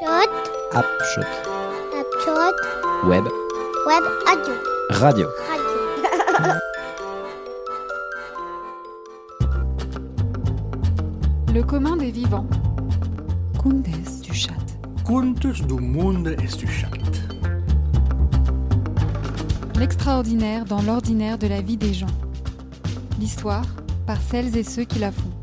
Shot. Upshot. Upshot. Web. Web audio. Radio. Radio. Le commun des vivants. Contes du chat. Contes do mundo et du chat. L'extraordinaire dans l'ordinaire de la vie des gens. L'histoire par celles et ceux qui la font.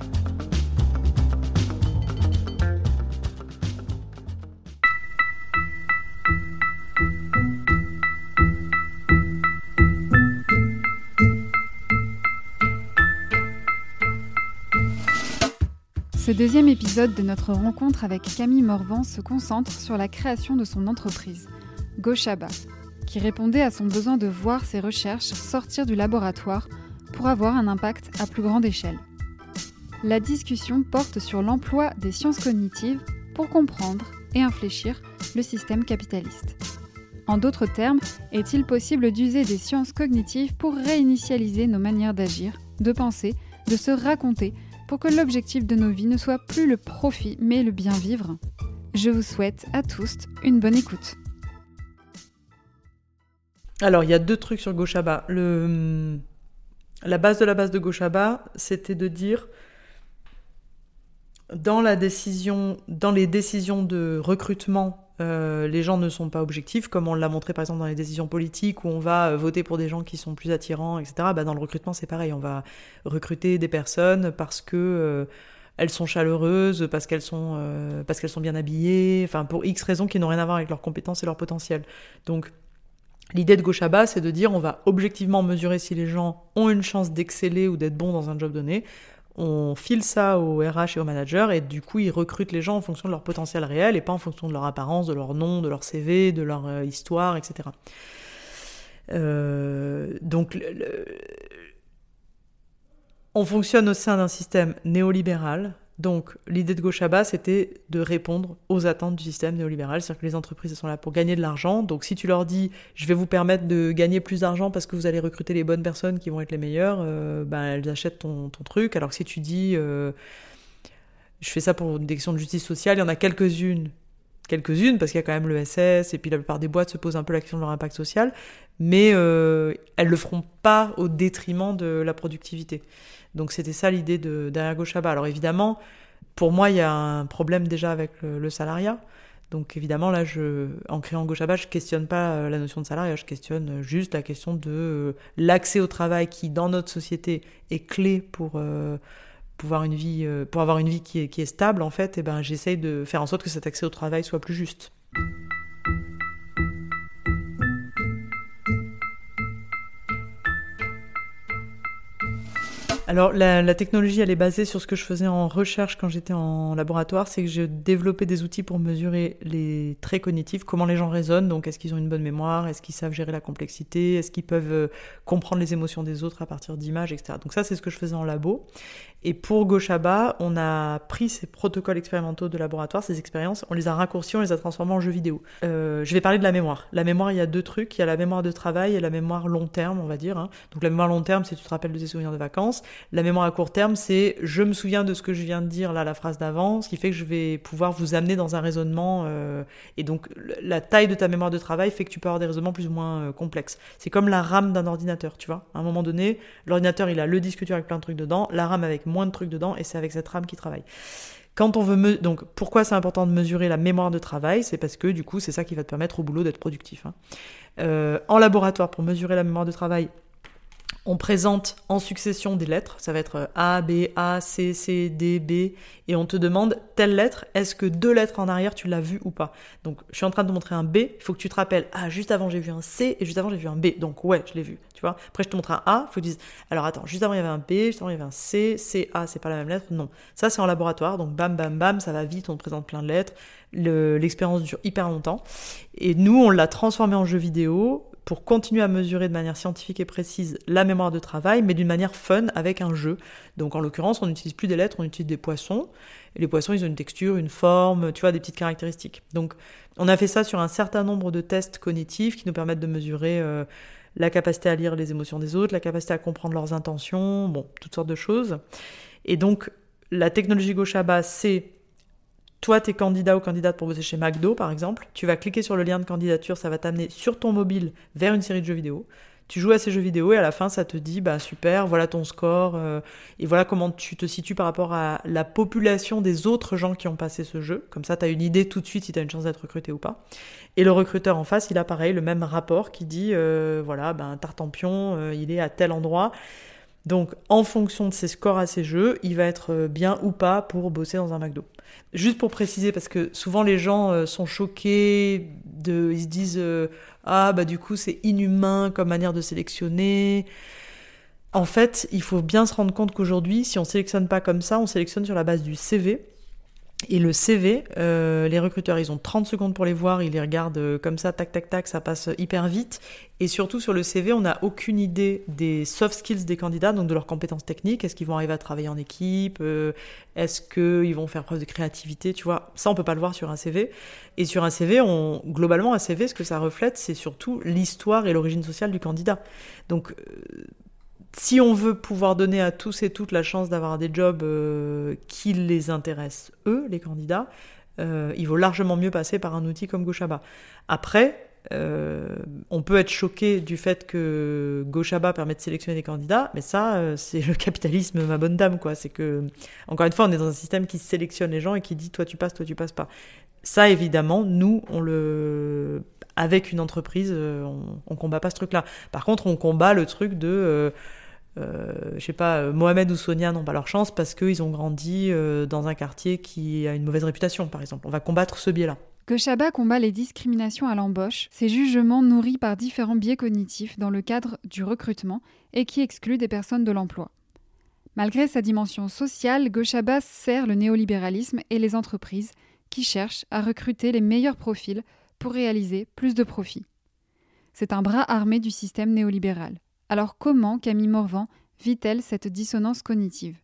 Deuxième épisode de notre rencontre avec Camille Morvan se concentre sur la création de son entreprise, Goshaba, qui répondait à son besoin de voir ses recherches sortir du laboratoire pour avoir un impact à plus grande échelle. La discussion porte sur l'emploi des sciences cognitives pour comprendre et infléchir le système capitaliste. En d'autres termes, est-il possible d'user des sciences cognitives pour réinitialiser nos manières d'agir, de penser, de se raconter, pour que l'objectif de nos vies ne soit plus le profit mais le bien vivre Je vous souhaite à tous une bonne écoute. Alors, il y a deux trucs sur Goshaba. Le... La base de la base de Goshaba, c'était de dire dans la décision, dans les décisions de recrutement, euh, les gens ne sont pas objectifs, comme on l'a montré par exemple dans les décisions politiques où on va euh, voter pour des gens qui sont plus attirants, etc. Bah, dans le recrutement, c'est pareil. On va recruter des personnes parce que euh, elles sont chaleureuses, parce qu'elles sont, parce qu'elles sont bien habillées, enfin pour X raisons qui n'ont rien à voir avec leurs compétences et leur potentiel. Donc L'idée de Goshaba, c'est de dire on va objectivement mesurer si les gens ont une chance d'exceller ou d'être bons dans un job donné. On file ça au RH et au manager et du coup ils recrutent les gens en fonction de leur potentiel réel et pas en fonction de leur apparence, de leur nom, de leur CV, de leur euh, histoire, etc. Euh, donc on fonctionne au sein d'un système néolibéral donc l'idée de Goshaba, c'était de répondre aux attentes du système néolibéral, c'est-à-dire que les entreprises sont là pour gagner de l'argent. Donc si tu leur dis, je vais vous permettre de gagner plus d'argent parce que vous allez recruter les bonnes personnes qui vont être les meilleures, ben, elles achètent ton, truc. Alors que si tu dis, euh, je fais ça pour une question de justice sociale, il y en a quelques-unes, quelques-unes parce qu'il y a quand même le SS et puis la plupart des boîtes se posent un peu la question de leur impact social, mais euh, elles le feront pas au détriment de la productivité. Donc c'était ça l'idée de derrière Goshaba. Alors évidemment, pour moi, il y a un problème déjà avec le, salariat. Donc évidemment, là, je, en créant Goshaba, je questionne pas la notion de salariat, je questionne juste la question de euh, l'accès au travail qui, dans notre société, est clé pour euh, une vie, euh, pour avoir une vie qui est, stable. En fait, et ben, j'essaye de faire en sorte que cet accès au travail soit plus juste. Alors la, la, technologie, elle est basée sur ce que je faisais en recherche quand j'étais en laboratoire, c'est que je développais des outils pour mesurer les traits cognitifs, comment les gens raisonnent, donc est-ce qu'ils ont une bonne mémoire, est-ce qu'ils savent gérer la complexité, est-ce qu'ils peuvent euh, comprendre les émotions des autres à partir d'images, etc. Donc ça, c'est ce que je faisais en labo. Et pour Goshaba, on a pris ces protocoles expérimentaux de laboratoire, ces expériences, on les a raccourcis, on les a transformés en jeux vidéo. Euh, je vais parler de la mémoire. La mémoire, il y a deux trucs. Il y a la mémoire de travail et la mémoire long terme, on va dire. Hein. Donc la mémoire long terme, c'est tu te rappelles de tes souvenirs de vacances. La mémoire à court terme, c'est je me souviens de ce que je viens de dire là, la phrase d'avant, ce qui fait que je vais pouvoir vous amener dans un raisonnement. Euh, et donc la taille de ta mémoire de travail fait que tu peux avoir des raisonnements plus ou moins euh, complexes. C'est comme la RAM d'un ordinateur, tu vois. À un moment donné, l'ordinateur, il a le disque dur avec plein de trucs dedans, la RAM avec moins de trucs dedans, et c'est avec cette RAM qui travaille. Quand on veut donc pourquoi c'est important de mesurer la mémoire de travail, c'est parce que du coup c'est ça qui va te permettre au boulot d'être productif. Hein. Euh, en laboratoire pour mesurer la mémoire de travail, on présente en succession des lettres, ça va être A, B, A, C, C, D, B, et on te demande telle lettre, est-ce que deux lettres en arrière tu l'as vu ou pas? Donc je suis en train de te montrer un B, il faut que tu te rappelles, ah juste avant j'ai vu un C et juste avant j'ai vu un B, donc ouais je l'ai vu, tu vois. Après je te montre un A, faut que tu dises, alors attends, juste avant il y avait un B, juste avant il y avait un C, C, A, c'est pas la même lettre, non. Ça c'est en laboratoire, donc bam bam bam, ça va vite, on te présente plein de lettres, l'expérience dure hyper longtemps, et nous on l'a transformé en jeu vidéo, pour continuer à mesurer de manière scientifique et précise la mémoire de travail, mais d'une manière fun avec un jeu. Donc en l'occurrence, on n'utilise plus des lettres, on utilise des poissons. Et les poissons, ils ont une texture, une forme, tu vois, des petites caractéristiques. Donc on a fait ça sur un certain nombre de tests cognitifs qui nous permettent de mesurer euh, la capacité à lire les émotions des autres, la capacité à comprendre leurs intentions, bon, toutes sortes de choses. Et donc la technologie Goshaba, c'est toi, t'es candidat ou candidate pour bosser chez McDo, par exemple. Tu vas cliquer sur le lien de candidature, ça va t'amener sur ton mobile vers une série de jeux vidéo. Tu joues à ces jeux vidéo et à la fin, ça te dit, bah super, voilà ton score, euh, et voilà comment tu te situes par rapport à la population des autres gens qui ont passé ce jeu. Comme ça, tu as une idée tout de suite si tu as une chance d'être recruté ou pas. Et le recruteur en face, il a pareil, le même rapport qui dit, euh, voilà, ben Tartampion, euh, il est à tel endroit. Donc, en fonction de ses scores à ces jeux, il va être bien ou pas pour bosser dans un McDo. Juste pour préciser, parce que souvent les gens euh, sont choqués, de, ils se disent euh, Ah, bah du coup, c'est inhumain comme manière de sélectionner. En fait, il faut bien se rendre compte qu'aujourd'hui, si on sélectionne pas comme ça, on sélectionne sur la base du CV. Et le CV, euh, les recruteurs, ils ont 30 secondes pour les voir, ils les regardent euh, comme ça, tac, tac, tac, ça passe hyper vite. Et surtout sur le CV, on n'a aucune idée des soft skills des candidats, donc de leurs compétences techniques. Est-ce qu'ils vont arriver à travailler en équipe euh, Est-ce qu'ils vont faire preuve de créativité Tu vois, ça, on peut pas le voir sur un CV. Et sur un CV, on, globalement, un CV, ce que ça reflète, c'est surtout l'histoire et l'origine sociale du candidat. Donc, si on veut pouvoir donner à tous et toutes la chance d'avoir des jobs euh, qui les intéressent, eux, les candidats, euh, il vaut largement mieux passer par un outil comme Gochaba. Après, euh, on peut être choqué du fait que Gochaba permet de sélectionner des candidats, mais ça, c'est le capitalisme, ma bonne dame, quoi. C'est que, encore une fois, on est dans un système qui sélectionne les gens et qui dit toi tu passes, toi tu passes pas. Ça, évidemment, nous, on le, avec une entreprise, on, on combat pas ce truc-là. Par contre, on combat le truc de euh, je sais pas, euh, Mohamed ou Sonia n'ont pas leur chance parce qu'ils ont grandi euh, dans un quartier qui a une mauvaise réputation, par exemple. On va combattre ce biais-là. Que combat les discriminations à l'embauche, ces jugements nourris par différents biais cognitifs dans le cadre du recrutement et qui excluent des personnes de l'emploi. Malgré sa dimension sociale, Gochaba sert le néolibéralisme et les entreprises qui cherchent à recruter les meilleurs profils pour réaliser plus de profits. C'est un bras armé du système néolibéral. Alors comment Camille Morvan vit-elle cette dissonance cognitive?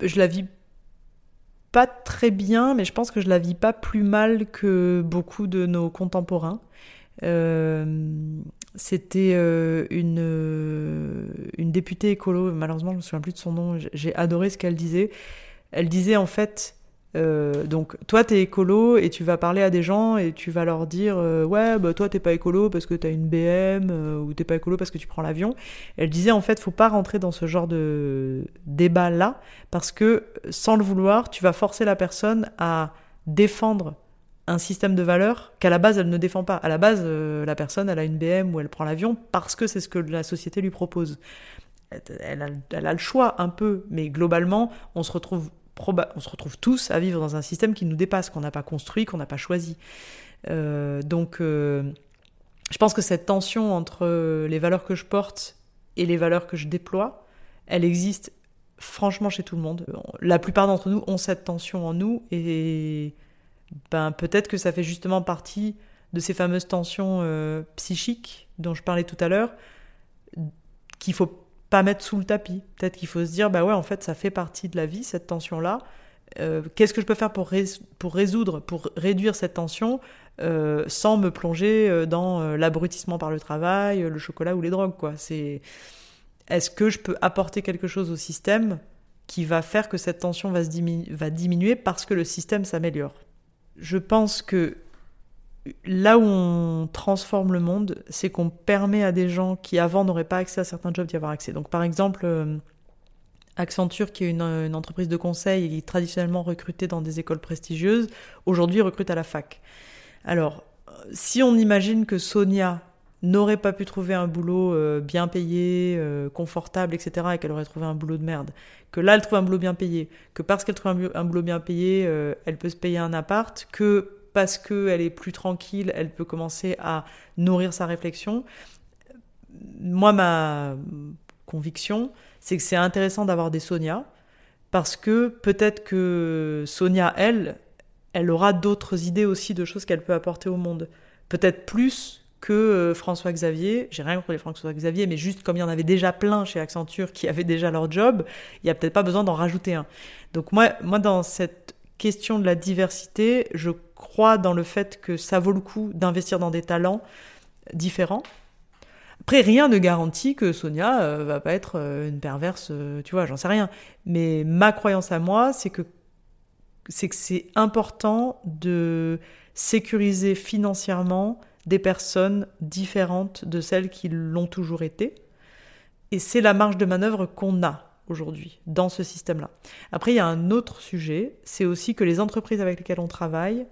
Je la vis pas très bien, mais je pense que je la vis pas plus mal que beaucoup de nos contemporains. Euh, c'était euh, une, une députée écolo, malheureusement je me souviens plus de son nom, j'ai adoré ce qu'elle disait. Elle disait en fait, euh, donc toi t'es écolo et tu vas parler à des gens et tu vas leur dire euh, ouais bah toi t'es pas écolo parce que t'as une BM euh, ou t'es pas écolo parce que tu prends l'avion. Elle disait en fait faut pas rentrer dans ce genre de débat là parce que sans le vouloir tu vas forcer la personne à défendre un système de valeurs qu'à la base elle ne défend pas. À la base la personne elle a une BM ou elle prend l'avion parce que c'est ce que la société lui propose. Elle a, le choix un peu, mais globalement, on se retrouve on se retrouve tous à vivre dans un système qui nous dépasse, qu'on n'a pas construit, qu'on n'a pas choisi. Euh, donc, euh, je pense que cette tension entre les valeurs que je porte et les valeurs que je déploie, elle existe franchement chez tout le monde. La plupart d'entre nous ont cette tension en nous et ben, peut-être que ça fait justement partie de ces fameuses tensions euh, psychiques dont je parlais tout à l'heure, qu'il faut pas mettre sous le tapis. Peut-être qu'il faut se dire, bah ouais, en fait, ça fait partie de la vie, cette tension-là. Euh, qu'est-ce que je peux faire pour, pour résoudre, pour réduire cette tension euh, sans me plonger euh, dans l'abrutissement par le travail, le chocolat ou les drogues, quoi? C'est est-ce que je peux apporter quelque chose au système qui va faire que cette tension va, se va diminuer parce que le système s'améliore? Je pense que là où on transforme le monde, c'est qu'on permet à des gens qui avant n'auraient pas accès à certains jobs d'y avoir accès. Donc par exemple, euh, Accenture, qui est une, entreprise de conseil et qui est traditionnellement recrutée dans des écoles prestigieuses, aujourd'hui recrute à la fac. Alors, si on imagine que Sonia n'aurait pas pu trouver un boulot euh, bien payé, euh, confortable, etc., et qu'elle aurait trouvé un boulot de merde, que là elle trouve un boulot bien payé, que parce qu'elle trouve un, boulot bien payé, elle peut se payer un appart, que parce qu'elle est plus tranquille, elle peut commencer à nourrir sa réflexion. Moi, ma conviction, c'est que c'est intéressant d'avoir des Sonia, parce que peut-être que Sonia, elle, elle aura d'autres idées aussi de choses qu'elle peut apporter au monde. Peut-être plus que euh, François Xavier. J'ai rien contre les François Xavier, mais juste comme il y en avait déjà plein chez Accenture qui avaient déjà leur job, il n'y a peut-être pas besoin d'en rajouter un. Donc moi, moi, dans cette question de la diversité, je crois dans le fait que ça vaut le coup d'investir dans des talents différents. Après, rien ne garantit que Sonia euh, va pas être euh, une perverse, euh, tu vois, j'en sais rien. Mais ma croyance à moi, c'est que c'est que c'est important de sécuriser financièrement des personnes différentes de celles qui l'ont toujours été. Et c'est la marge de manœuvre qu'on a aujourd'hui dans ce système-là. Après, il y a un autre sujet, c'est aussi que les entreprises avec lesquelles on travaille,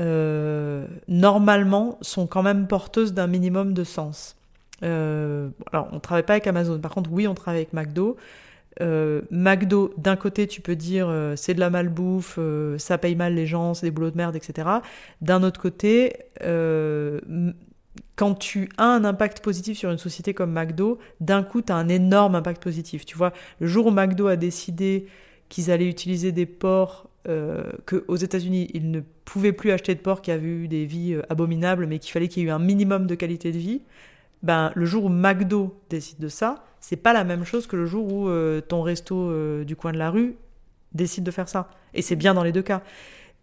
euh, normalement, sont quand même porteuses d'un minimum de sens. Euh, alors, on ne travaille pas avec Amazon. Par contre, oui, on travaille avec McDo. Euh, McDo, d'un côté, tu peux dire c'est de la malbouffe, ça paye mal les gens, c'est des boulots de merde, etc. D'un autre côté, quand tu as un impact positif sur une société comme McDo, d'un coup, tu as un énorme impact positif. Tu vois, le jour où McDo a décidé qu'ils allaient utiliser des porcs, qu'aux États-Unis, ils ne pouvaient plus acheter de porcs qui avaient eu des vies abominables, mais qu'il fallait qu'il y ait eu un minimum de qualité de vie, ben, le jour où McDo décide de ça, c'est pas la même chose que le jour où euh, ton resto euh, du coin de la rue décide de faire ça. Et c'est bien dans les deux cas.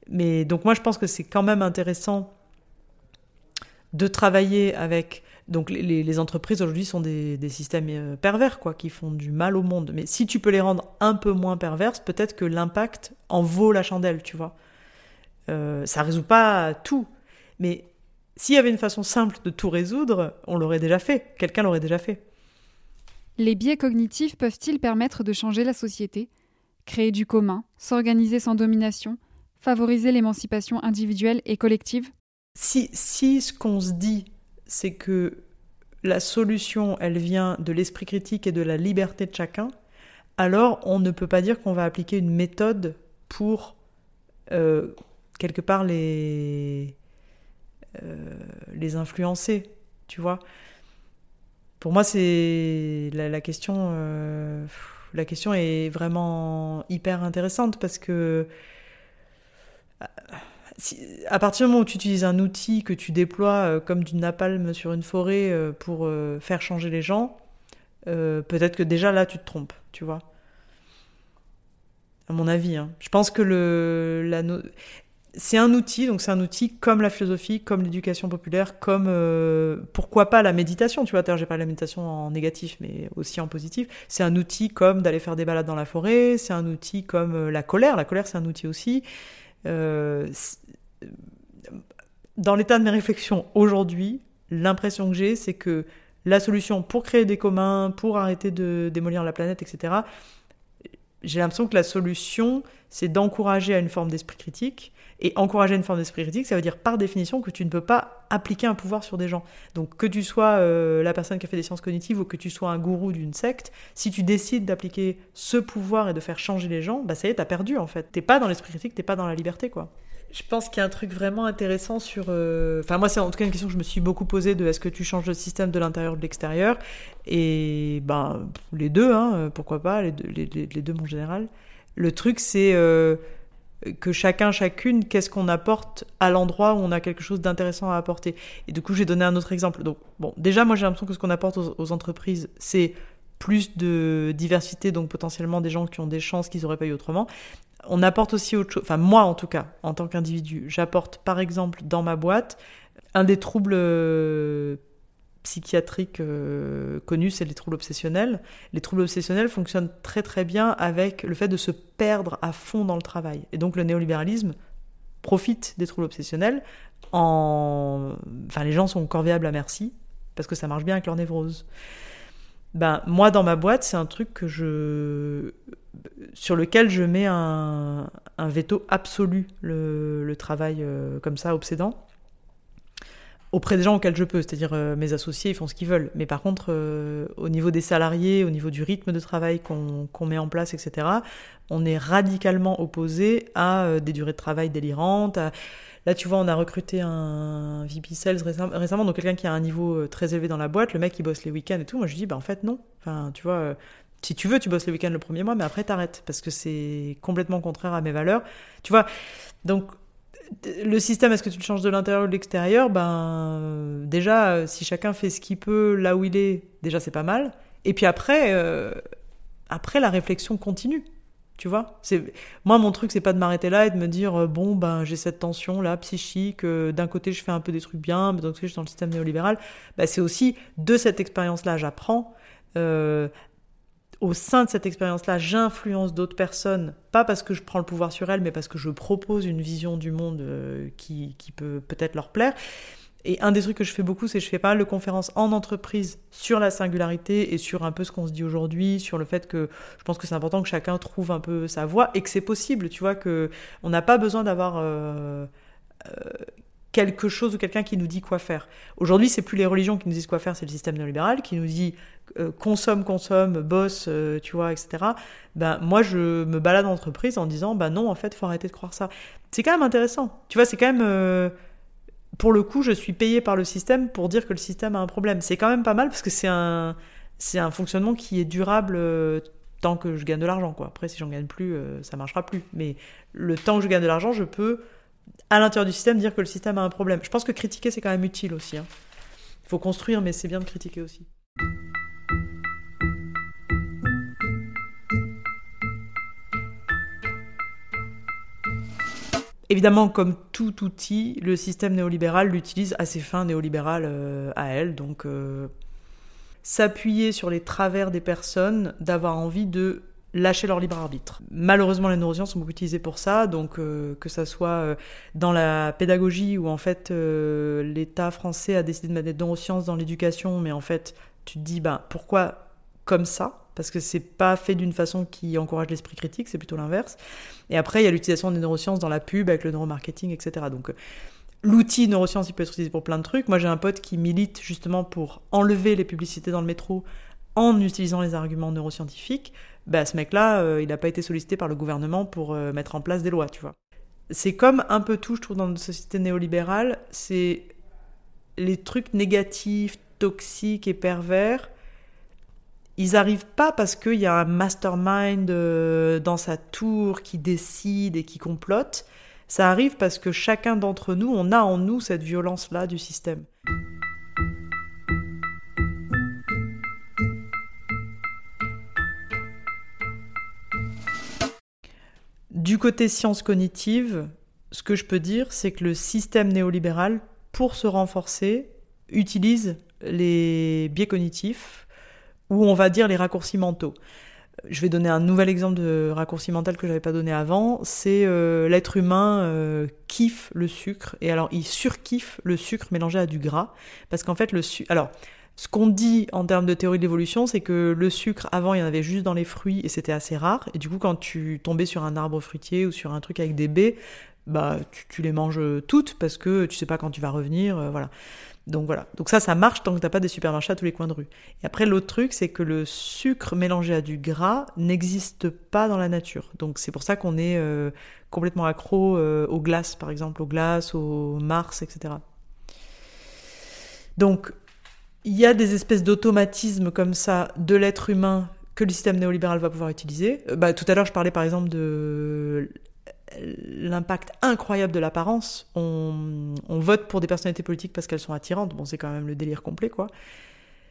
Mais donc moi je pense que c'est quand même intéressant de travailler avec donc les, entreprises aujourd'hui sont des, systèmes euh, pervers quoi qui font du mal au monde. Mais si tu peux les rendre un peu moins perverses, peut-être que l'impact en vaut la chandelle, tu vois. Euh, ça résout pas tout, mais s'il y avait une façon simple de tout résoudre, on l'aurait déjà fait. Quelqu'un l'aurait déjà fait. Les biais cognitifs peuvent-ils permettre de changer la société, créer du commun, s'organiser sans domination, favoriser l'émancipation individuelle et collective? Si, ce qu'on se dit, c'est que la solution, elle vient de l'esprit critique et de la liberté de chacun, alors on ne peut pas dire qu'on va appliquer une méthode pour, euh, quelque part, les, euh, les influencer, tu vois pour moi, c'est la, question. Euh, la question est vraiment hyper intéressante parce que à partir du moment où tu utilises un outil que tu déploies euh, comme du napalm sur une forêt euh, pour faire changer les gens, peut-être que déjà là tu te trompes, tu vois. À mon avis, hein. je pense que le la c'est un outil, donc c'est un outil comme la philosophie, comme l'éducation populaire, comme euh, pourquoi pas la méditation, tu vois, j'ai pas la méditation en négatif, mais aussi en positif. C'est un outil comme d'aller faire des balades dans la forêt, c'est un outil comme euh, la colère, la colère c'est un outil aussi. Euh, dans l'état de mes réflexions aujourd'hui, l'impression que j'ai, c'est que la solution pour créer des communs, pour arrêter de démolir la planète, etc., j'ai l'impression que la solution, c'est d'encourager à une forme d'esprit critique et encourager une forme d'esprit critique, ça veut dire par définition que tu ne peux pas appliquer un pouvoir sur des gens. Donc que tu sois euh, la personne qui a fait des sciences cognitives ou que tu sois un gourou d'une secte, si tu décides d'appliquer ce pouvoir et de faire changer les gens, bah ça y est, t'as perdu en fait. T'es pas dans l'esprit critique, t'es pas dans la liberté quoi. Je pense qu'il y a un truc vraiment intéressant sur. Euh, enfin, moi, c'est en tout cas une question que je me suis beaucoup posée de est-ce que tu changes le système de l'intérieur ou de l'extérieur? Et ben, les deux, hein, pourquoi pas, les deux, les, deux, mon général. Le truc, c'est. Euh, que chacun, chacune, qu'est-ce qu'on apporte à l'endroit où on a quelque chose d'intéressant à apporter. Et du coup, j'ai donné un autre exemple. Donc, bon, déjà, moi, j'ai l'impression que ce qu'on apporte aux, entreprises, c'est plus de diversité, donc potentiellement des gens qui ont des chances qu'ils n'auraient pas eu autrement. On apporte aussi autre chose, enfin moi en tout cas, en tant qu'individu, j'apporte par exemple dans ma boîte un des troubles psychiatriques euh, connus, c'est les troubles obsessionnels. Les troubles obsessionnels fonctionnent très très bien avec le fait de se perdre à fond dans le travail. Et donc le néolibéralisme profite des troubles obsessionnels en... Enfin, les gens sont corvéables à merci, parce que ça marche bien avec leur névrose. Ben, moi, dans ma boîte, c'est un truc que je... sur lequel je mets un, veto absolu, le, travail euh, comme ça, obsédant auprès des gens auxquels je peux, c'est-à-dire euh, mes associés, ils font ce qu'ils veulent. Mais par contre, euh, au niveau des salariés, au niveau du rythme de travail qu'on met en place, etc., on est radicalement opposé à des durées de travail délirantes. Là, tu vois, on a recruté un VP Sales récemment, donc quelqu'un qui a un niveau très élevé dans la boîte, le mec, il bosse les week-ends et tout. Moi, je dis, bah en fait, non. Enfin, tu vois, si tu veux, tu bosses les week-ends le premier mois, mais après, t'arrêtes, parce que c'est complètement contraire à mes valeurs. Tu vois, donc le système, est-ce que tu le changes de l'intérieur ou de l'extérieur? Ben déjà, si chacun fait ce qu'il peut là où il est, déjà c'est pas mal. Et puis après, euh, après la réflexion continue. Tu vois, c'est moi mon truc c'est pas de m'arrêter là et de me dire euh, bon ben j'ai cette tension là psychique. Euh, d'un côté je fais un peu des trucs bien, mais d'un côté je suis dans le système néolibéral. Ben, c'est aussi de cette expérience là j'apprends au sein de cette expérience-là, j'influence d'autres personnes, pas parce que je prends le pouvoir sur elles, mais parce que je propose une vision du monde euh, qui, qui, peut peut-être leur plaire. Et un des trucs que je fais beaucoup, c'est que je fais pas mal de conférences en entreprise sur la singularité et sur un peu ce qu'on se dit aujourd'hui, sur le fait que je pense que c'est important que chacun trouve un peu sa voie et que c'est possible, tu vois, que on n'a pas besoin d'avoir euh, euh, quelque chose ou quelqu'un qui nous dit quoi faire. Aujourd'hui, c'est plus les religions qui nous disent quoi faire, c'est le système néolibéral qui nous dit euh, consomme, consomme, bosse, tu vois, etc. Ben moi, je me balade en entreprise en disant, ben non, en fait, faut arrêter de croire ça. C'est quand même intéressant, tu vois, c'est quand même pour le coup, je suis payé par le système pour dire que le système a un problème. C'est quand même pas mal parce que c'est un, c'est un fonctionnement qui est durable euh, tant que je gagne de l'argent. Après, si j'en gagne plus, euh, ça marchera plus. Mais le temps que je gagne de l'argent, je peux, à l'intérieur du système, dire que le système a un problème. Je pense que critiquer, c'est quand même utile aussi. Il hein. faut construire, mais c'est bien de critiquer aussi. Évidemment, comme tout outil, le système néolibéral l'utilise à ses fins néolibérales euh, à elle. Donc, euh, s'appuyer sur les travers des personnes, d'avoir envie de lâcher leur libre arbitre. Malheureusement, les neurosciences sont beaucoup utilisées pour ça, donc euh, que ça soit dans la pédagogie où en fait l'État français a décidé de mettre des neurosciences dans l'éducation, mais en fait tu te dis bah pourquoi comme ça? Parce que c'est pas fait d'une façon qui encourage l'esprit critique, c'est plutôt l'inverse. Et après, il y a l'utilisation des neurosciences dans la pub, avec le neuromarketing, etc. Donc, euh, l'outil neurosciences, il peut être utilisé pour plein de trucs. Moi, j'ai un pote qui milite justement pour enlever les publicités dans le métro en utilisant les arguments neuroscientifiques. Bah, ce mec-là, euh, il n'a pas été sollicité par le gouvernement pour euh, mettre en place des lois, tu vois. C'est comme un peu tout, je trouve, dans notre société néolibérale, c'est les trucs négatifs, toxiques et pervers ils arrivent pas parce qu'il y a un mastermind euh, dans sa tour qui décide et qui complote. Ça arrive parce que chacun d'entre nous, on a en nous cette violence-là du système. Du côté sciences cognitives, ce que je peux dire, c'est que le système néolibéral, pour se renforcer, utilise les biais cognitifs ou on va dire les raccourcis mentaux. Je vais donner un nouvel exemple de raccourci mental que je n'avais pas donné avant. C'est euh, l'être humain euh, kiffe le sucre et alors il surkiffe le sucre mélangé à du gras parce qu'en fait le sucre. Alors ce qu'on dit en termes de théorie de l'évolution, c'est que le sucre avant il y en avait juste dans les fruits et c'était assez rare. Et du coup quand tu tombais sur un arbre fruitier ou sur un truc avec des baies, bah tu, les manges toutes parce que tu sais pas quand tu vas revenir, euh, voilà. Donc voilà. Donc ça, ça marche tant que t'as pas des supermarchés à tous les coins de rue. Et après, l'autre truc, c'est que le sucre mélangé à du gras n'existe pas dans la nature. Donc c'est pour ça qu'on est euh, complètement accro euh, aux glaces, par exemple, aux glaces, aux Mars, etc. Donc il y a des espèces d'automatismes comme ça de l'être humain que le système néolibéral va pouvoir utiliser. Euh, bah, tout à l'heure, je parlais par exemple de l'impact incroyable de l'apparence. On, vote pour des personnalités politiques parce qu'elles sont attirantes. Bon, c'est quand même le délire complet, quoi.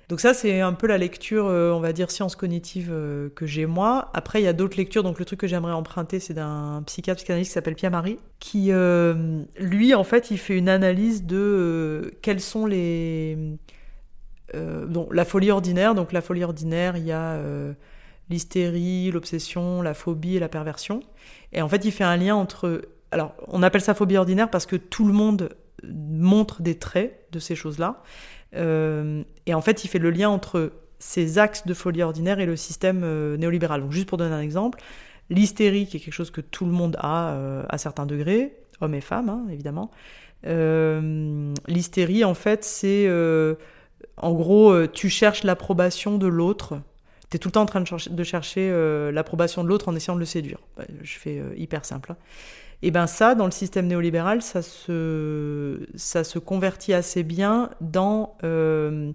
Donc ça, c'est un peu la lecture, euh, on va dire, science cognitive euh, que j'ai moi. Après, il y a d'autres lectures. Donc le truc que j'aimerais emprunter, c'est d'un psychiatre psychanalyste qui s'appelle Pierre Marie, qui, euh, lui, en fait, il fait une analyse de quels sont les... la folie ordinaire. Donc la folie ordinaire, il y a l'hystérie, l'obsession, la phobie et la perversion. Et en fait, il fait un lien entre... Alors, on appelle ça phobie ordinaire parce que tout le monde montre des traits de ces choses-là. Euh, et en fait, il fait le lien entre ces axes de folie ordinaire et le système euh, néolibéral. Donc, juste pour donner un exemple, l'hystérie, qui est quelque chose que tout le monde a euh, à certains degrés, hommes et femmes, hein, évidemment. l'hystérie, en fait, c'est... en gros, tu cherches l'approbation de l'autre tu es tout le temps en train de chercher, euh, l'approbation de l'autre en essayant de le séduire. Bah, je fais euh, hyper simple. Hein. Et bien ça, dans le système néolibéral, ça se, ça se convertit assez bien dans... Euh,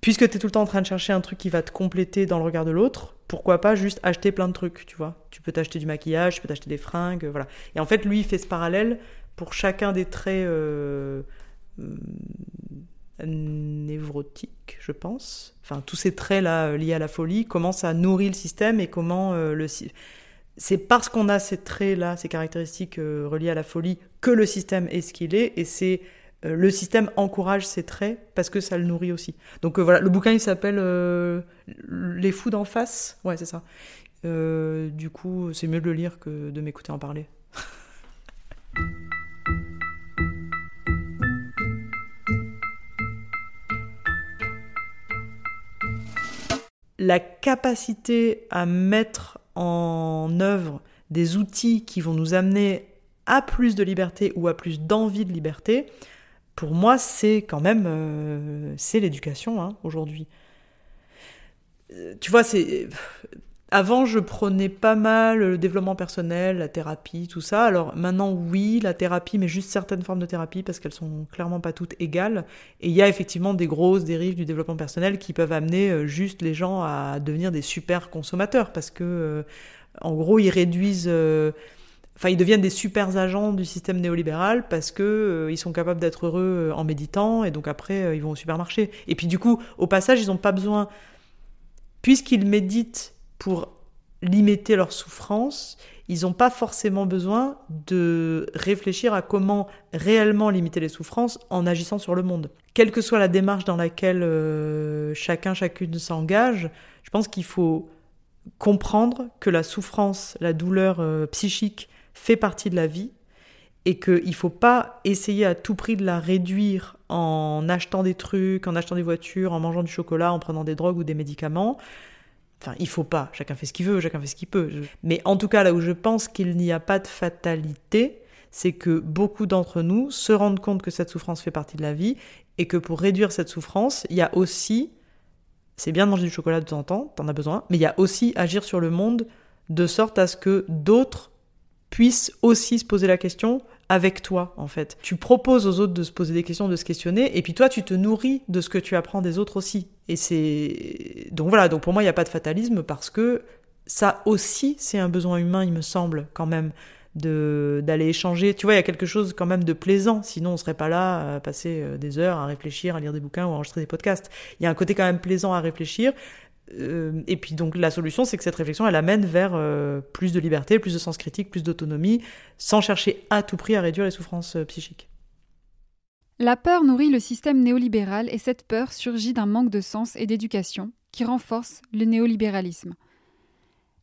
puisque tu es tout le temps en train de chercher un truc qui va te compléter dans le regard de l'autre, pourquoi pas juste acheter plein de trucs, tu vois Tu peux t'acheter du maquillage, tu peux t'acheter des fringues, voilà. Et en fait, lui, il fait ce parallèle pour chacun des traits névrotique, je pense. Enfin, tous ces traits-là euh, liés à la folie commencent à nourrir le système et comment euh, le. C'est parce qu'on a ces traits-là, ces caractéristiques euh, reliées à la folie, que le système est ce qu'il est, et c'est euh, le système encourage ces traits parce que ça le nourrit aussi. Donc voilà, le bouquin il s'appelle Les fous d'en face. Ouais, c'est ça. du coup, c'est mieux de le lire que de m'écouter en parler. La capacité à mettre en œuvre des outils qui vont nous amener à plus de liberté ou à plus d'envie de liberté, pour moi, c'est quand même euh, c'est l'éducation hein, aujourd'hui. Euh, tu vois, c'est avant je prenais pas mal le développement personnel, la thérapie, tout ça. Alors maintenant oui, la thérapie, mais juste certaines formes de thérapie parce qu'elles sont clairement pas toutes égales. Et il y a effectivement des grosses dérives du développement personnel qui peuvent amener euh, juste les gens à devenir des super consommateurs parce que en gros ils réduisent Enfin, ils deviennent des super agents du système néolibéral parce que euh, ils sont capables d'être heureux euh, en méditant et donc après euh, ils vont au supermarché. Et puis du coup, au passage, ils n'ont pas besoin, puisqu'ils méditent pour limiter leur souffrance, ils n'ont pas forcément besoin de réfléchir à comment réellement limiter les souffrances en agissant sur le monde. Quelle que soit la démarche dans laquelle chacun, chacune s'engage, je pense qu'il faut comprendre que la souffrance, la douleur psychique fait partie de la vie et qu'il ne faut pas essayer à tout prix de la réduire en achetant des trucs, en achetant des voitures, en mangeant du chocolat, en prenant des drogues ou des médicaments. Enfin, il faut pas, chacun fait ce qu'il veut, chacun fait ce qu'il peut. Mais en tout cas, là où je pense qu'il n'y a pas de fatalité, c'est que beaucoup d'entre nous se rendent compte que cette souffrance fait partie de la vie et que pour réduire cette souffrance, il y a aussi, c'est bien de manger du chocolat de temps en temps, t'en as besoin, mais il y a aussi agir sur le monde de sorte à ce que d'autres puissent aussi se poser la question avec toi, en fait. Tu proposes aux autres de se poser des questions, de se questionner, et puis toi, tu te nourris de ce que tu apprends des autres aussi. Et c'est... Donc voilà, donc pour moi, il n'y a pas de fatalisme, parce que ça aussi, c'est un besoin humain, il me semble, quand même, de d'aller échanger. Tu vois, il y a quelque chose quand même de plaisant, sinon on serait pas là à passer euh, des heures à réfléchir, à lire des bouquins ou à enregistrer des podcasts. Il y a un côté quand même plaisant à réfléchir, euh, et puis donc la solution, c'est que cette réflexion, elle amène vers euh, plus de liberté, plus de sens critique, plus d'autonomie, sans chercher à tout prix à réduire les souffrances euh, psychiques. La peur nourrit le système néolibéral et cette peur surgit d'un manque de sens et d'éducation qui renforce le néolibéralisme.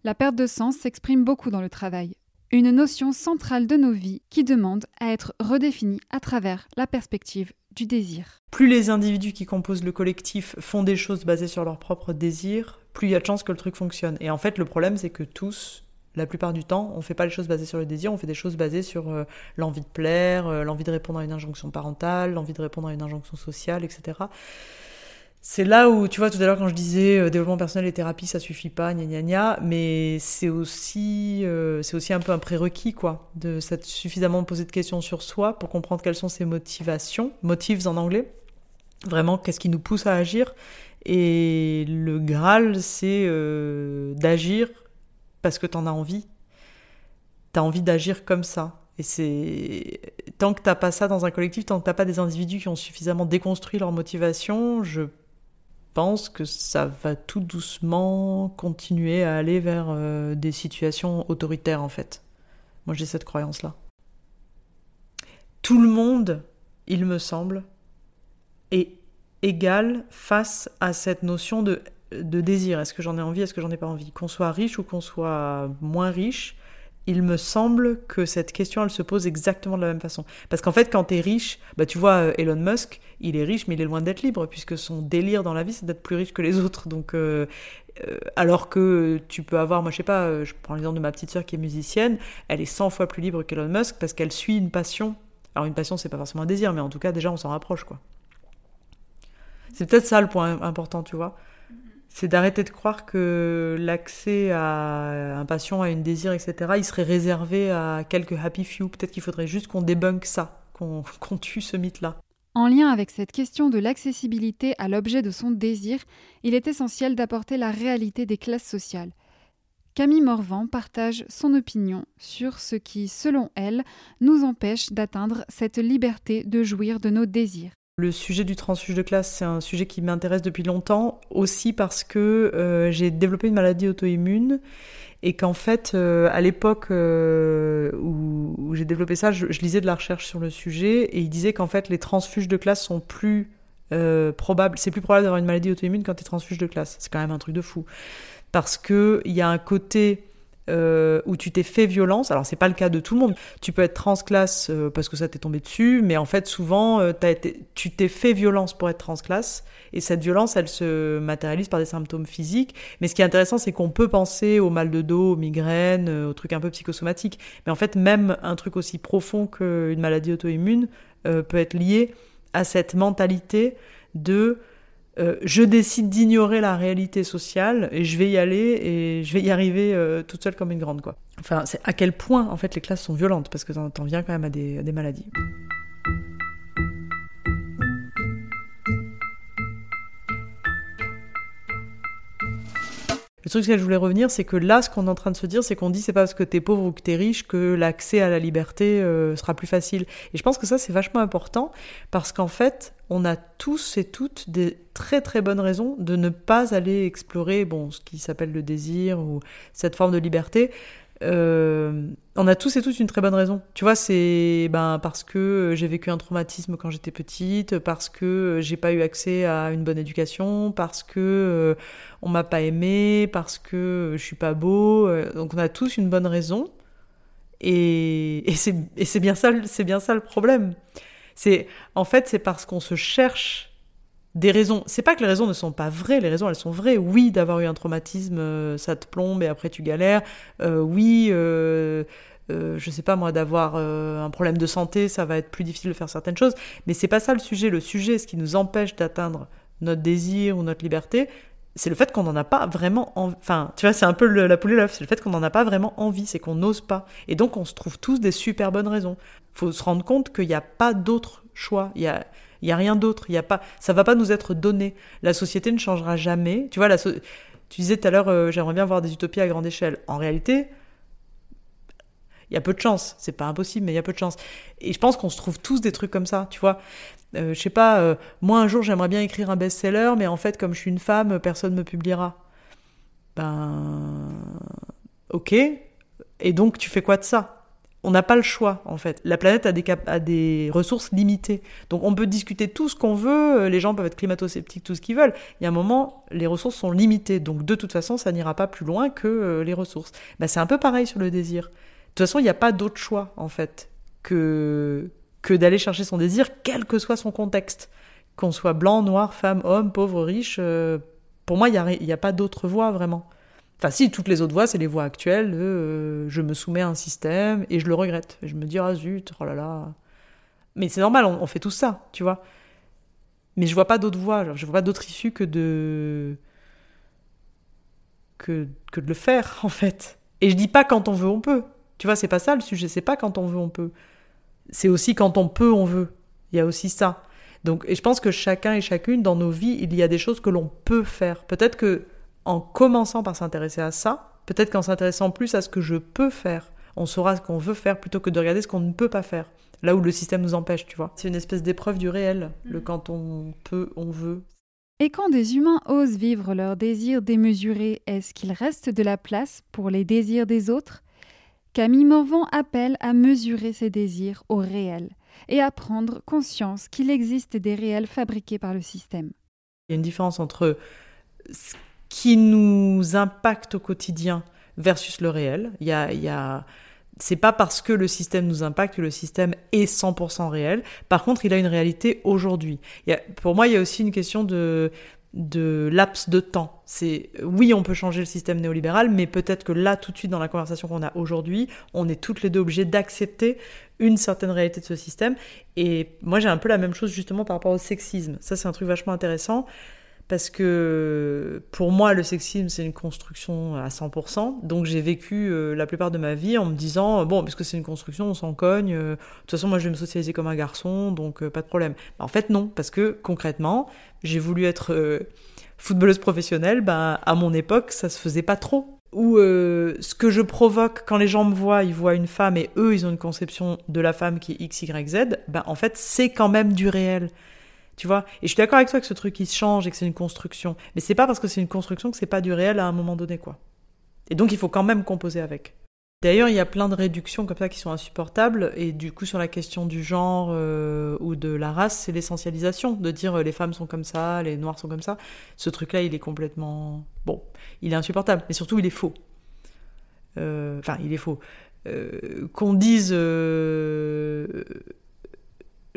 La perte de sens s'exprime beaucoup dans le travail, une notion centrale de nos vies qui demande à être redéfinie à travers la perspective du désir. Plus les individus qui composent le collectif font des choses basées sur leur propre désir, plus il y a de chances que le truc fonctionne. Et en fait, le problème, c'est que tous, la plupart du temps, on fait pas les choses basées sur le désir, on fait des choses basées sur euh, l'envie de plaire, euh, l'envie de répondre à une injonction parentale, l'envie de répondre à une injonction sociale, etc c'est là où, tu vois, tout à l'heure quand je disais euh, développement personnel et thérapie, ça suffit pas, gna gna gna, mais c'est aussi, euh, c'est aussi un peu un prérequis, quoi, de s'être suffisamment posé de questions sur soi pour comprendre quelles sont ses motivations, motives en anglais, vraiment qu'est-ce qui nous pousse à agir. Et le Graal, c'est euh, d'agir parce que t'en as envie. T'as envie d'agir comme ça. Et c'est tant que t'as pas ça dans un collectif, tant que t'as pas des individus qui ont suffisamment déconstruit leur motivation, je pense que ça va tout doucement continuer à aller vers euh, des situations autoritaires en fait. Moi j'ai cette croyance-là. Tout le monde, il me semble, est égal face à cette notion de, de désir. Est-ce que j'en ai envie, est-ce que j'en ai pas envie? Qu'on soit riche ou qu'on soit moins riche, il me semble que cette question, elle se pose exactement de la même façon. Parce qu'en fait, quand tu es riche, bah, tu vois, euh, Elon Musk, il est riche, mais il est loin d'être libre, puisque son délire dans la vie, c'est d'être plus riche que les autres. Donc, euh, euh, alors que tu peux avoir, moi je sais pas, je prends l'exemple de ma petite sœur qui est musicienne, elle est 100 fois plus libre qu'Elon Musk parce qu'elle suit une passion. Alors, une passion, c'est pas forcément un désir, mais en tout cas, déjà, on s'en rapproche, quoi. C'est peut-être ça le point important, tu vois c'est d'arrêter de croire que l'accès à un patient, à une désir, etc., il serait réservé à quelques happy few. Peut-être qu'il faudrait juste qu'on débunk ça, qu'on tue ce mythe-là. En lien avec cette question de l'accessibilité à l'objet de son désir, il est essentiel d'apporter la réalité des classes sociales. Camille Morvan partage son opinion sur ce qui, selon elle, nous empêche d'atteindre cette liberté de jouir de nos désirs. Le sujet du transfuge de classe, c'est un sujet qui m'intéresse depuis longtemps, aussi parce que euh, j'ai développé une maladie auto-immune et qu'en fait, euh, à l'époque euh, où, j'ai développé ça, je, lisais de la recherche sur le sujet et il disait qu'en fait, les transfuges de classe sont plus probables. C'est plus probable d'avoir une maladie auto-immune quand tu es transfuge de classe. C'est quand même un truc de fou. Parce qu'il y a un côté euh, où tu t'es fait violence. Alors c'est pas le cas de tout le monde. Tu peux être transclasse euh, parce que ça t'est tombé dessus, mais en fait souvent euh, été, tu t'es fait violence pour être transclasse et cette violence elle se matérialise par des symptômes physiques. Mais ce qui est intéressant c'est qu'on peut penser au mal de dos, aux migraines, aux trucs un peu psychosomatiques. Mais en fait même un truc aussi profond qu'une maladie auto-immune peut être lié à cette mentalité de euh, je décide d'ignorer la réalité sociale et je vais y aller et je vais y arriver euh, toute seule comme une grande quoi. Enfin, c'est à quel point en fait les classes sont violentes parce que t'en viens quand même à des maladies. Truc que je voulais revenir, c'est que là, ce qu'on est en train de se dire, c'est qu'on dit c'est pas parce que t'es pauvre ou que t'es riche que l'accès à la liberté euh, sera plus facile. Et je pense que ça, c'est vachement important parce qu'en fait, on a tous et toutes des très très bonnes raisons de ne pas aller explorer, bon, ce qui s'appelle le désir ou cette forme de liberté euh, on a tous et toutes une très bonne raison. Tu vois, c'est ben, parce que j'ai vécu un traumatisme quand j'étais petite, parce que j'ai pas eu accès à une bonne éducation, parce que euh, on m'a pas aimé, parce que je suis pas beau. Euh, donc on a tous une bonne raison. Et, et c'est bien ça, c'est bien ça le problème. C'est en fait c'est parce qu'on se cherche des raisons. C'est pas que les raisons ne sont pas vraies, les raisons elles sont vraies. Oui, d'avoir eu un traumatisme, euh, ça te plombe et après tu galères. Euh, oui, euh, je sais pas moi, d'avoir un problème de santé, ça va être plus difficile de faire certaines choses. Mais c'est pas ça le sujet. Le sujet, ce qui nous empêche d'atteindre notre désir ou notre liberté, c'est le fait qu'on n'en a pas vraiment envie. Enfin, tu vois, c'est un peu la poule et l'œuf. C'est le fait qu'on n'en a pas vraiment envie, c'est qu'on n'ose pas. Et donc, on se trouve tous des super bonnes raisons. Faut se rendre compte qu'il n'y a pas d'autre choix. Il y a y a rien d'autre. Il y a pas, ça va pas nous être donné. La société ne changera jamais. Tu vois, la tu disais tout à l'heure, euh, j'aimerais bien voir des utopies à grande échelle. En réalité, il y a peu de chance. C'est pas impossible, mais il y a peu de chance. Et je pense qu'on se trouve tous des trucs comme ça, tu vois. Euh, je sais pas, euh, moi un jour j'aimerais bien écrire un best-seller, mais en fait, comme je suis une femme, personne me publiera. Ben. Ok. Et donc, tu fais quoi de ça? On n'a pas le choix en fait. La planète a des, a des ressources limitées. Donc on peut discuter tout ce qu'on veut, euh, les gens peuvent être climato-sceptiques, tout ce qu'ils veulent. Il y a un moment, les ressources sont limitées. Donc de toute façon, ça n'ira pas plus loin que les ressources. Bah, c'est un peu pareil sur le désir. De toute façon, il n'y a pas d'autre choix en fait que, que d'aller chercher son désir, quel que soit son contexte. Qu'on soit blanc, noir, femme, homme, pauvre, riche. Euh, pour moi, il n'y a, pas d'autre voie vraiment. Enfin, si, toutes les autres voies, c'est les voies actuelles. Euh, je me soumets à un système et je le regrette. je me dis, ah zut, oh là là. Mais c'est normal, on, fait tout ça, tu vois. Mais je vois pas d'autre voie, je vois pas d'autre issue que de. Que, que de le faire, en fait. Et je dis pas quand on veut, on peut. Tu vois, c'est pas ça le sujet, c'est pas quand on veut, on peut. C'est aussi quand on peut, on veut. Il y a aussi ça. Donc, et je pense que chacun et chacune, dans nos vies, il y a des choses que l'on peut faire. Peut-être que en commençant par s'intéresser à ça, peut-être qu'en s'intéressant plus à ce que je peux faire, on saura ce qu'on veut faire plutôt que de regarder ce qu'on ne peut pas faire. Là où le système nous empêche, tu vois. C'est une espèce d'épreuve du réel, le mm. quand on peut, on veut. Et quand des humains osent vivre leurs désirs démesurés, est-ce qu'il reste de la place pour les désirs des autres? Camille Morvan appelle à mesurer ses désirs au réel et à prendre conscience qu'il existe des réels fabriqués par le système. Il y a une différence entre qui nous impacte au quotidien versus le réel. Il y a... C'est pas parce que le système nous impacte que le système est 100% réel. Par contre, il a une réalité aujourd'hui. Pour moi, il y a aussi une question de, de laps de temps. C'est oui, on peut changer le système néolibéral, mais peut-être que là, tout de suite, dans la conversation qu'on a aujourd'hui, on est toutes les deux obligés d'accepter une certaine réalité de ce système. Et moi, j'ai un peu la même chose justement par rapport au sexisme. Ça, c'est un truc vachement intéressant parce que pour moi, le sexisme, c'est une construction à 100%. Donc j'ai vécu euh, la plupart de ma vie en me disant, bon, parce que c'est une construction, on s'en cogne, euh, de toute façon, moi, je vais me socialiser comme un garçon, donc euh, pas de problème. En fait, non, parce que concrètement, j'ai voulu être footballeuse professionnelle, ben, à mon époque, ça se faisait pas trop. Ou ce que je provoque quand les gens me voient, ils voient une femme et eux, ils ont une conception de la femme qui est X, Y, Z, ben, en fait, c'est quand même du réel. Tu vois Et je suis d'accord avec toi que ce truc il se change et que c'est une construction. Mais c'est pas parce que c'est une construction que c'est pas du réel à un moment donné, quoi. Et donc il faut quand même composer avec. D'ailleurs, il y a plein de réductions comme ça qui sont insupportables. Et du coup, sur la question du genre euh, ou de la race, c'est l'essentialisation. De dire euh, les femmes sont comme ça, les noirs sont comme ça. Ce truc-là, il est complètement. Bon, il est insupportable. Mais surtout, il est faux. Euh, enfin, il est faux. Qu'on dise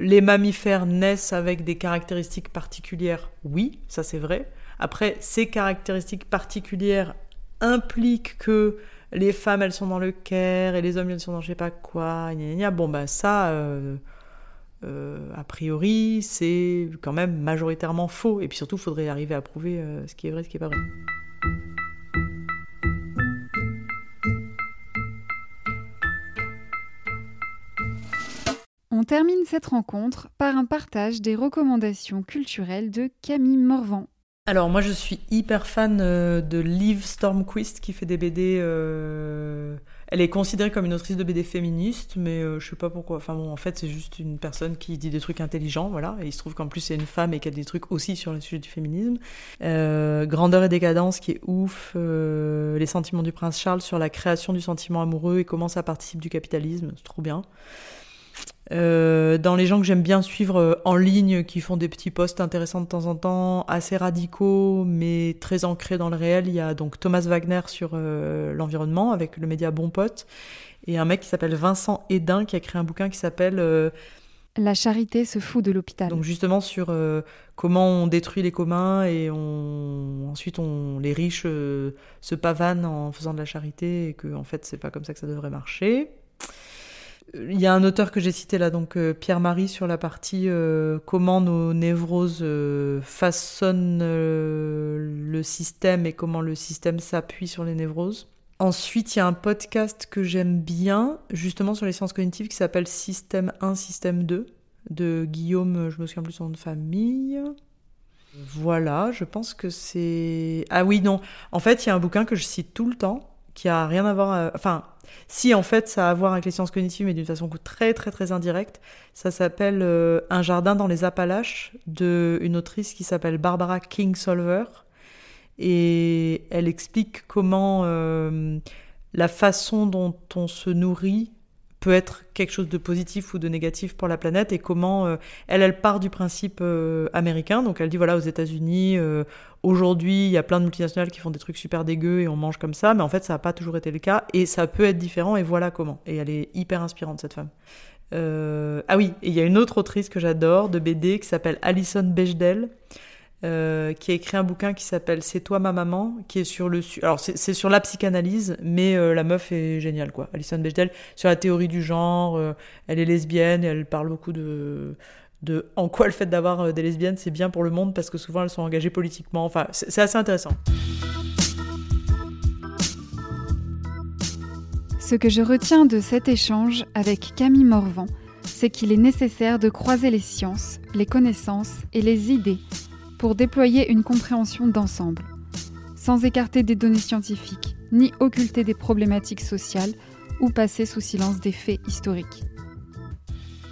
les mammifères naissent avec des caractéristiques particulières, oui, ça c'est vrai. Après, ces caractéristiques particulières impliquent que les femmes elles sont dans le Caire et les hommes ils sont dans je sais pas quoi, bon bah ça, euh, euh, a priori c'est quand même majoritairement faux et puis surtout il faudrait arriver à prouver euh, ce qui est vrai, ce qui est pas vrai. On termine cette rencontre par un partage des recommandations culturelles de Camille Morvan. Alors moi je suis hyper fan euh, de Liv Stormquist qui fait des BD. Euh, elle est considérée comme une autrice de BD féministe, mais euh, je sais pas pourquoi. Enfin bon, en fait c'est juste une personne qui dit des trucs intelligents, voilà. Et il se trouve qu'en plus c'est une femme et qu'elle a des trucs aussi sur le sujet du féminisme. Grandeur et décadence qui est ouf. Les sentiments du prince Charles sur la création du sentiment amoureux et comment ça participe du capitalisme, c'est trop bien. Euh, dans les gens que j'aime bien suivre euh, en ligne, qui font des petits posts intéressants de temps en temps, assez radicaux, mais très ancrés dans le réel, il y a donc Thomas Wagner sur euh, l'environnement avec le média Bon Pote, et un mec qui s'appelle Vincent Edin qui a créé un bouquin qui s'appelle La charité se fout de l'hôpital. Donc justement sur comment on détruit les communs et on... ensuite on... les riches se pavanent en faisant de la charité et que en fait c'est pas comme ça que ça devrait marcher. Il y a un auteur que j'ai cité là, donc euh, Pierre-Marie, sur la partie euh, comment nos névroses euh, façonnent le système et comment le système s'appuie sur les névroses. Ensuite, il y a un podcast que j'aime bien, justement sur les sciences cognitives, qui s'appelle Système 1, Système 2, de Guillaume, je me souviens plus son nom de famille. Voilà, je pense que c'est... Ah oui, non. En fait, il y a un bouquin que je cite tout le temps, qui a rien à voir. Enfin, si en fait ça a à voir avec les sciences cognitives, mais d'une façon très très très indirecte. Ça s'appelle euh, Un jardin dans les Appalaches de une autrice qui s'appelle Barbara Kingsolver et elle explique comment euh, la façon dont on se nourrit peut être quelque chose de positif ou de négatif pour la planète et comment euh, elle elle part du principe euh, américain. Donc elle dit voilà aux États-Unis euh, aujourd'hui il y a plein de multinationales qui font des trucs super dégueux et on mange comme ça mais en fait ça n'a pas toujours été le cas et ça peut être différent et voilà comment. Et elle est hyper inspirante cette femme. Ah oui et il y a une autre autrice que j'adore de BD qui s'appelle Alison Bechdel euh, qui a écrit un bouquin qui s'appelle C'est toi ma maman, qui est sur le alors c'est sur la psychanalyse, mais euh, la meuf est géniale quoi. Alison Bechdel sur la théorie du genre, euh, elle est lesbienne et elle parle beaucoup de de en quoi le fait d'avoir des lesbiennes c'est bien pour le monde parce que souvent elles sont engagées politiquement. Enfin c'est assez intéressant. Ce que je retiens de cet échange avec Camille Morvan, c'est qu'il est nécessaire de croiser les sciences, les connaissances et les idées pour déployer une compréhension d'ensemble, sans écarter des données scientifiques, ni occulter des problématiques sociales ou passer sous silence des faits historiques.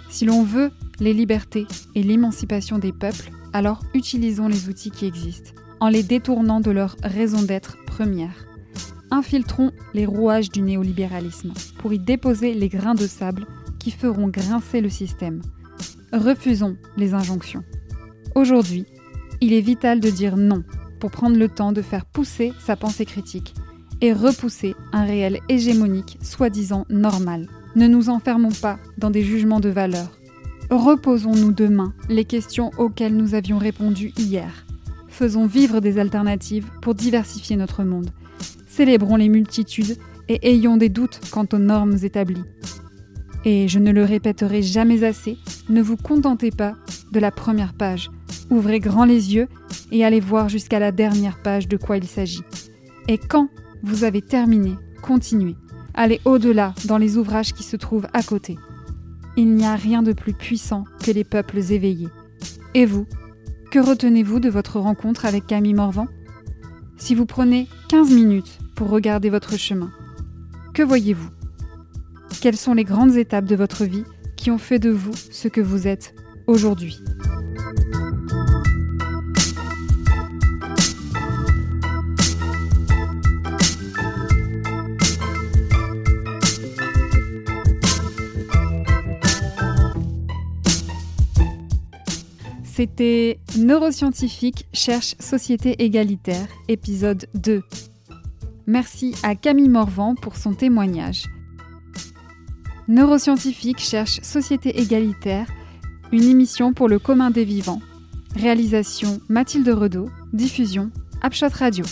Si l'on veut les libertés et l'émancipation des peuples, alors utilisons les outils qui existent, en les détournant de leur raison d'être première. Infiltrons les rouages du néolibéralisme pour y déposer les grains de sable qui feront grincer le système. Refusons les injonctions. Aujourd'hui, il est vital de dire non pour prendre le temps de faire pousser sa pensée critique et repousser un réel hégémonique soi-disant normal. Ne nous enfermons pas dans des jugements de valeur. Reposons-nous demain les questions auxquelles nous avions répondu hier. Faisons vivre des alternatives pour diversifier notre monde. Célébrons les multitudes et ayons des doutes quant aux normes établies. Et je ne le répéterai jamais assez, ne vous contentez pas de la première page Ouvrez grand les yeux et allez voir jusqu'à la dernière page de quoi il s'agit. Et quand vous avez terminé, continuez. Allez au-delà dans les ouvrages qui se trouvent à côté. Il n'y a rien de plus puissant que les peuples éveillés. Et vous, que retenez-vous de votre rencontre avec Camille Morvan? Si vous prenez 15 minutes pour regarder votre chemin, que voyez-vous? Quelles sont les grandes étapes de votre vie qui ont fait de vous ce que vous êtes aujourd'hui? C'était Neuroscientifique cherche société égalitaire, épisode 2. Merci à Camille Morvan pour son témoignage. Neuroscientifique cherche société égalitaire, une émission pour le commun des vivants. Réalisation Mathilde Redaud, diffusion Upshot Radio.